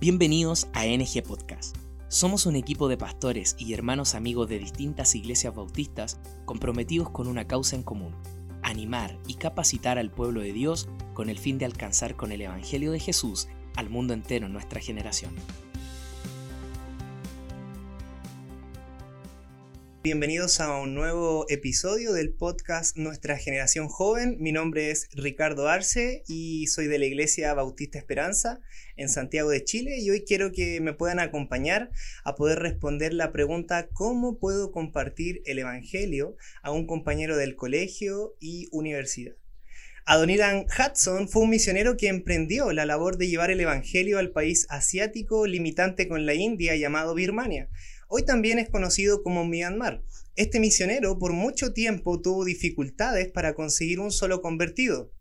Bienvenidos a NG Podcast. Somos un equipo de pastores y hermanos amigos de distintas iglesias bautistas comprometidos con una causa en común, animar y capacitar al pueblo de Dios con el fin de alcanzar con el Evangelio de Jesús al mundo entero en nuestra generación. Bienvenidos a un nuevo episodio del podcast Nuestra Generación Joven. Mi nombre es Ricardo Arce y soy de la Iglesia Bautista Esperanza en Santiago de Chile y hoy quiero que me puedan acompañar a poder responder la pregunta ¿cómo puedo compartir el Evangelio a un compañero del colegio y universidad? Adoniran Hudson fue un misionero que emprendió la labor de llevar el Evangelio al país asiático limitante con la India llamado Birmania Hoy también es conocido como Myanmar. Este misionero por mucho tiempo tuvo dificultades para conseguir un solo convertido.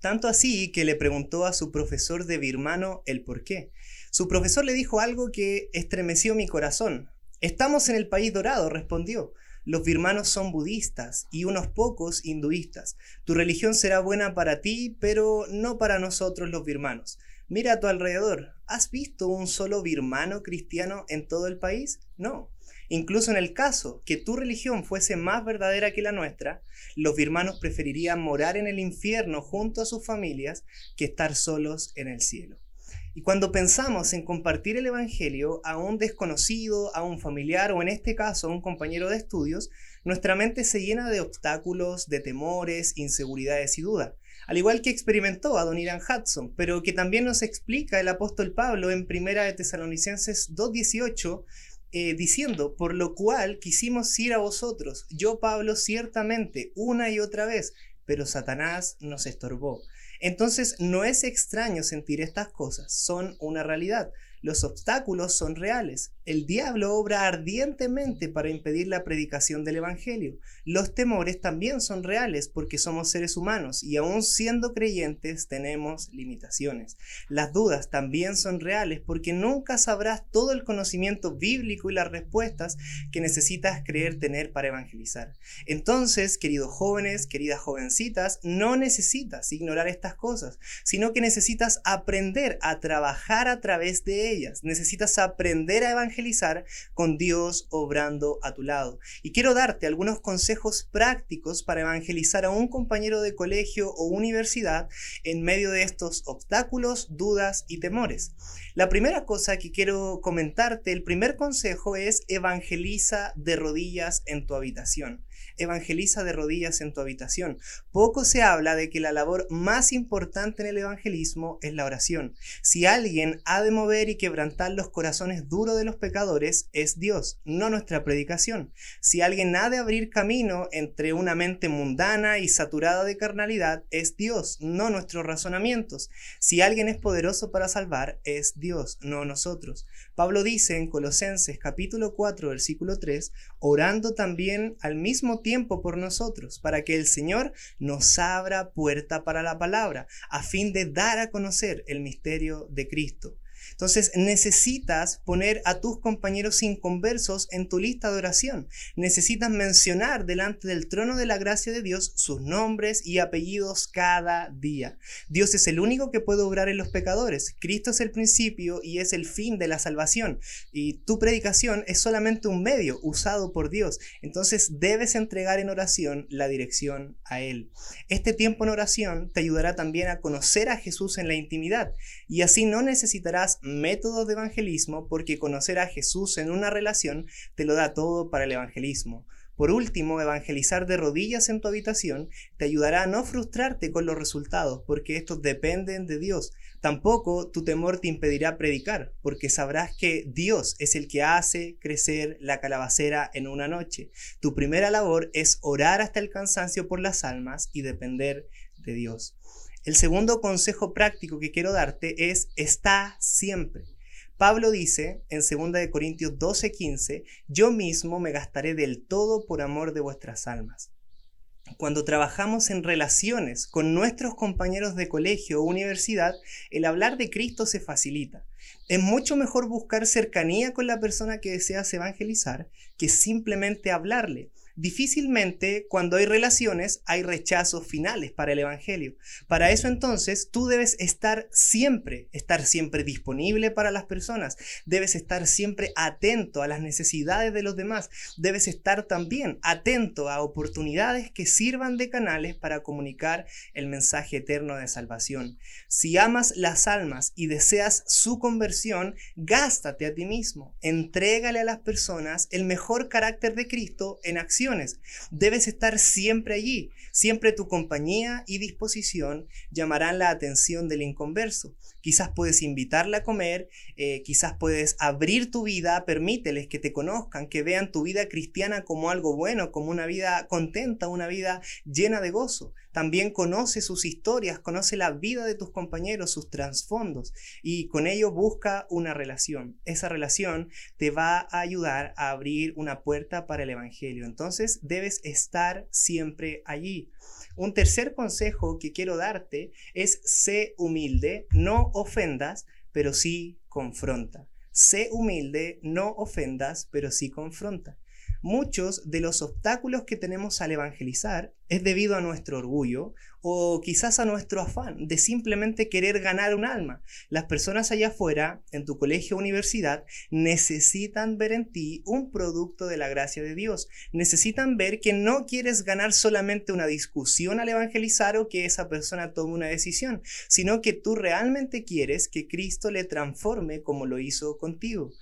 Tanto así que le preguntó a su profesor de birmano el por qué. Su profesor le dijo algo que estremeció mi corazón. Estamos en el país dorado, respondió. Los birmanos son budistas y unos pocos hinduistas. Tu religión será buena para ti, pero no para nosotros los birmanos. Mira a tu alrededor. ¿Has visto un solo birmano cristiano en todo el país? No. Incluso en el caso que tu religión fuese más verdadera que la nuestra, los birmanos preferirían morar en el infierno junto a sus familias que estar solos en el cielo. Y cuando pensamos en compartir el Evangelio a un desconocido, a un familiar o en este caso a un compañero de estudios, nuestra mente se llena de obstáculos, de temores, inseguridades y dudas al igual que experimentó Adoniran Hudson, pero que también nos explica el apóstol Pablo en Primera de Tesalonicenses 2.18, eh, diciendo, por lo cual quisimos ir a vosotros, yo Pablo ciertamente, una y otra vez, pero Satanás nos estorbó. Entonces no es extraño sentir estas cosas, son una realidad. Los obstáculos son reales. El diablo obra ardientemente para impedir la predicación del Evangelio. Los temores también son reales porque somos seres humanos y aún siendo creyentes tenemos limitaciones. Las dudas también son reales porque nunca sabrás todo el conocimiento bíblico y las respuestas que necesitas creer tener para evangelizar. Entonces, queridos jóvenes, queridas jovencitas, no necesitas ignorar estas cosas, sino que necesitas aprender a trabajar a través de ellas. Necesitas aprender a evangelizar con Dios obrando a tu lado. Y quiero darte algunos consejos prácticos para evangelizar a un compañero de colegio o universidad en medio de estos obstáculos, dudas y temores. La primera cosa que quiero comentarte, el primer consejo es evangeliza de rodillas en tu habitación evangeliza de rodillas en tu habitación. Poco se habla de que la labor más importante en el evangelismo es la oración. Si alguien ha de mover y quebrantar los corazones duros de los pecadores, es Dios, no nuestra predicación. Si alguien ha de abrir camino entre una mente mundana y saturada de carnalidad, es Dios, no nuestros razonamientos. Si alguien es poderoso para salvar, es Dios, no nosotros. Pablo dice en Colosenses capítulo 4 versículo 3, orando también al mismo tiempo por nosotros, para que el Señor nos abra puerta para la palabra, a fin de dar a conocer el misterio de Cristo entonces necesitas poner a tus compañeros inconversos en tu lista de oración. Necesitas mencionar delante del trono de la gracia de Dios sus nombres y apellidos cada día. Dios es el único que puede obrar en los pecadores. Cristo es el principio y es el fin de la salvación. Y tu predicación es solamente un medio usado por Dios. Entonces debes entregar en oración la dirección a Él. Este tiempo en oración te ayudará también a conocer a Jesús en la intimidad y así no necesitarás métodos de evangelismo porque conocer a Jesús en una relación te lo da todo para el evangelismo. Por último, evangelizar de rodillas en tu habitación te ayudará a no frustrarte con los resultados, porque estos dependen de Dios. Tampoco tu temor te impedirá predicar, porque sabrás que Dios es el que hace crecer la calabacera en una noche. Tu primera labor es orar hasta el cansancio por las almas y depender de Dios. El segundo consejo práctico que quiero darte es está siempre. Pablo dice en 2 Corintios 12:15, yo mismo me gastaré del todo por amor de vuestras almas. Cuando trabajamos en relaciones con nuestros compañeros de colegio o universidad, el hablar de Cristo se facilita. Es mucho mejor buscar cercanía con la persona que deseas evangelizar que simplemente hablarle. Difícilmente cuando hay relaciones hay rechazos finales para el Evangelio. Para eso entonces tú debes estar siempre, estar siempre disponible para las personas, debes estar siempre atento a las necesidades de los demás, debes estar también atento a oportunidades que sirvan de canales para comunicar el mensaje eterno de salvación. Si amas las almas y deseas su conversión, gástate a ti mismo, entrégale a las personas el mejor carácter de Cristo en Debes estar siempre allí, siempre tu compañía y disposición llamarán la atención del inconverso. Quizás puedes invitarla a comer, eh, quizás puedes abrir tu vida, permíteles que te conozcan, que vean tu vida cristiana como algo bueno, como una vida contenta, una vida llena de gozo. También conoce sus historias, conoce la vida de tus compañeros, sus trasfondos y con ello busca una relación. Esa relación te va a ayudar a abrir una puerta para el Evangelio. Entonces debes estar siempre allí. Un tercer consejo que quiero darte es sé humilde, no ofendas, pero sí confronta. Sé humilde, no ofendas, pero sí confronta. Muchos de los obstáculos que tenemos al evangelizar es debido a nuestro orgullo o quizás a nuestro afán de simplemente querer ganar un alma. Las personas allá afuera, en tu colegio o universidad, necesitan ver en ti un producto de la gracia de Dios. Necesitan ver que no quieres ganar solamente una discusión al evangelizar o que esa persona tome una decisión, sino que tú realmente quieres que Cristo le transforme como lo hizo contigo.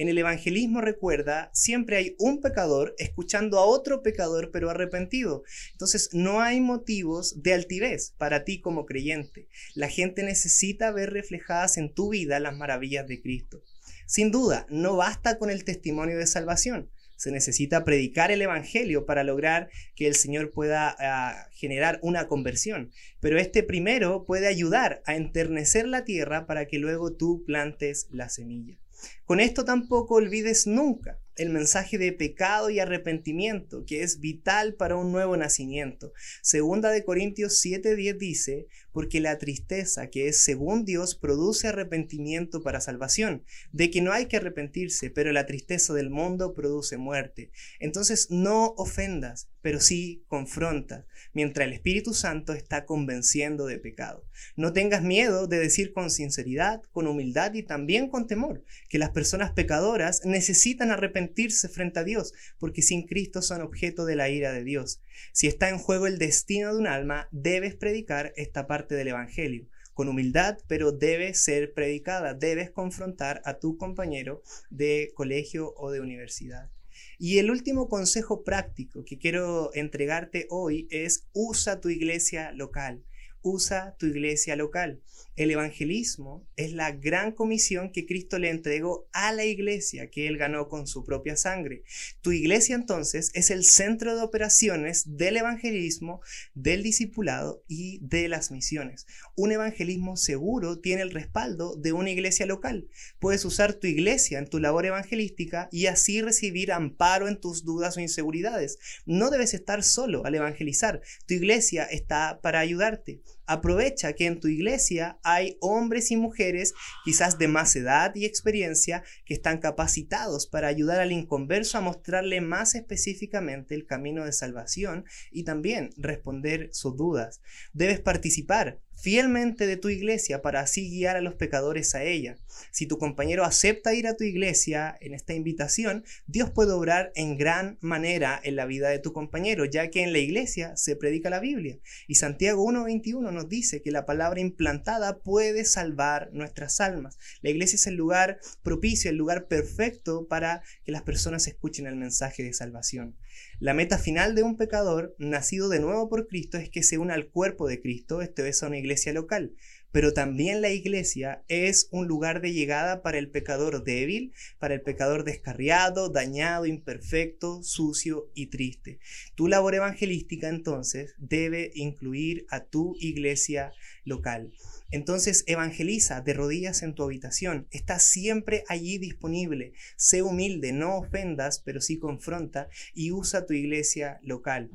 En el evangelismo, recuerda, siempre hay un pecador escuchando a otro pecador pero arrepentido. Entonces, no hay motivos de altivez para ti como creyente. La gente necesita ver reflejadas en tu vida las maravillas de Cristo. Sin duda, no basta con el testimonio de salvación. Se necesita predicar el Evangelio para lograr que el Señor pueda ah, generar una conversión. Pero este primero puede ayudar a enternecer la tierra para que luego tú plantes la semilla. Con esto tampoco olvides nunca el mensaje de pecado y arrepentimiento, que es vital para un nuevo nacimiento. Segunda de Corintios 7:10 dice, porque la tristeza que es según Dios produce arrepentimiento para salvación, de que no hay que arrepentirse, pero la tristeza del mundo produce muerte. Entonces no ofendas, pero sí confronta, mientras el Espíritu Santo está convenciendo de pecado. No tengas miedo de decir con sinceridad, con humildad y también con temor que las personas pecadoras necesitan arrepentirse frente a Dios, porque sin Cristo son objeto de la ira de Dios. Si está en juego el destino de un alma, debes predicar esta parte del Evangelio con humildad, pero debe ser predicada, debes confrontar a tu compañero de colegio o de universidad. Y el último consejo práctico que quiero entregarte hoy es usa tu iglesia local usa tu iglesia local. El evangelismo es la gran comisión que Cristo le entregó a la iglesia que él ganó con su propia sangre. Tu iglesia entonces es el centro de operaciones del evangelismo, del discipulado y de las misiones. Un evangelismo seguro tiene el respaldo de una iglesia local. Puedes usar tu iglesia en tu labor evangelística y así recibir amparo en tus dudas o inseguridades. No debes estar solo al evangelizar. Tu iglesia está para ayudarte. Aprovecha que en tu iglesia hay hombres y mujeres, quizás de más edad y experiencia, que están capacitados para ayudar al inconverso a mostrarle más específicamente el camino de salvación y también responder sus dudas. Debes participar fielmente de tu iglesia para así guiar a los pecadores a ella. Si tu compañero acepta ir a tu iglesia en esta invitación, Dios puede obrar en gran manera en la vida de tu compañero, ya que en la iglesia se predica la Biblia. Y Santiago 1.21 nos dice que la palabra implantada puede salvar nuestras almas. La iglesia es el lugar propicio, el lugar perfecto para que las personas escuchen el mensaje de salvación. La meta final de un pecador nacido de nuevo por Cristo es que se una al cuerpo de Cristo, esto es a una iglesia local. Pero también la iglesia es un lugar de llegada para el pecador débil, para el pecador descarriado, dañado, imperfecto, sucio y triste. Tu labor evangelística entonces debe incluir a tu iglesia local. Entonces evangeliza de rodillas en tu habitación. Está siempre allí disponible. Sé humilde, no ofendas, pero sí confronta y usa tu iglesia local.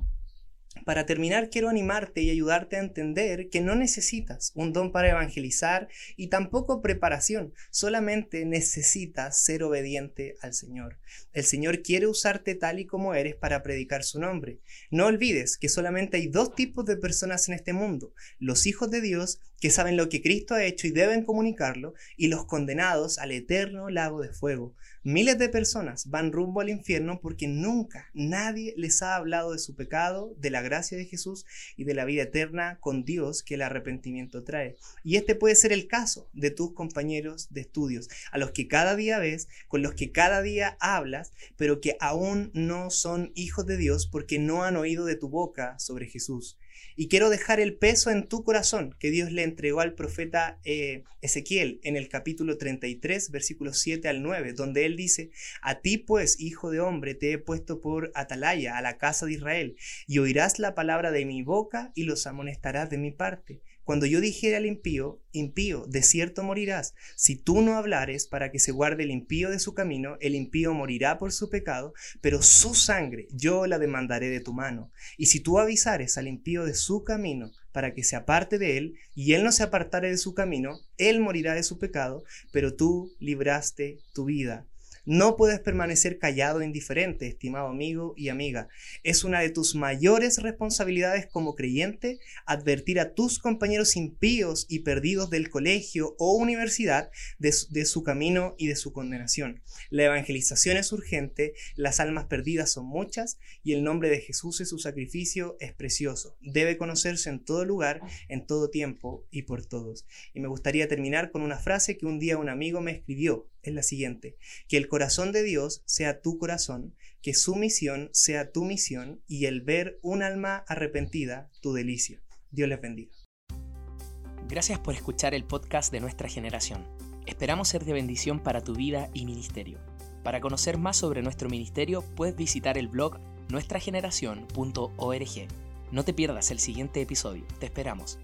Para terminar, quiero animarte y ayudarte a entender que no necesitas un don para evangelizar y tampoco preparación, solamente necesitas ser obediente al Señor. El Señor quiere usarte tal y como eres para predicar su nombre. No olvides que solamente hay dos tipos de personas en este mundo, los hijos de Dios que saben lo que Cristo ha hecho y deben comunicarlo, y los condenados al eterno lago de fuego. Miles de personas van rumbo al infierno porque nunca nadie les ha hablado de su pecado, de la gracia de Jesús y de la vida eterna con Dios que el arrepentimiento trae. Y este puede ser el caso de tus compañeros de estudios, a los que cada día ves, con los que cada día hablas, pero que aún no son hijos de Dios porque no han oído de tu boca sobre Jesús. Y quiero dejar el peso en tu corazón que Dios le entregó al profeta eh, Ezequiel en el capítulo 33, versículos 7 al 9, donde él dice, A ti pues, hijo de hombre, te he puesto por atalaya a la casa de Israel, y oirás la palabra de mi boca y los amonestarás de mi parte cuando yo dijera al impío, impío, de cierto morirás, si tú no hablares para que se guarde el impío de su camino, el impío morirá por su pecado, pero su sangre yo la demandaré de tu mano. Y si tú avisares al impío de su camino, para que se aparte de él, y él no se apartare de su camino, él morirá de su pecado, pero tú libraste tu vida. No puedes permanecer callado e indiferente, estimado amigo y amiga. Es una de tus mayores responsabilidades como creyente advertir a tus compañeros impíos y perdidos del colegio o universidad de su, camino y de su condenación. La evangelización es urgente, las almas perdidas son muchas y el nombre de Jesús y su sacrificio es precioso. Debe conocerse en todo lugar, en todo tiempo y por todos. Y me gustaría terminar con una frase que un día un amigo me escribió es la siguiente, que el corazón de Dios sea tu corazón, que su misión sea tu misión y el ver un alma arrepentida tu delicia. Dios les bendiga. Gracias por escuchar el podcast de nuestra generación. Esperamos ser de bendición para tu vida y ministerio. Para conocer más sobre nuestro ministerio puedes visitar el blog nuestrageneración.org. No te pierdas el siguiente episodio, te esperamos.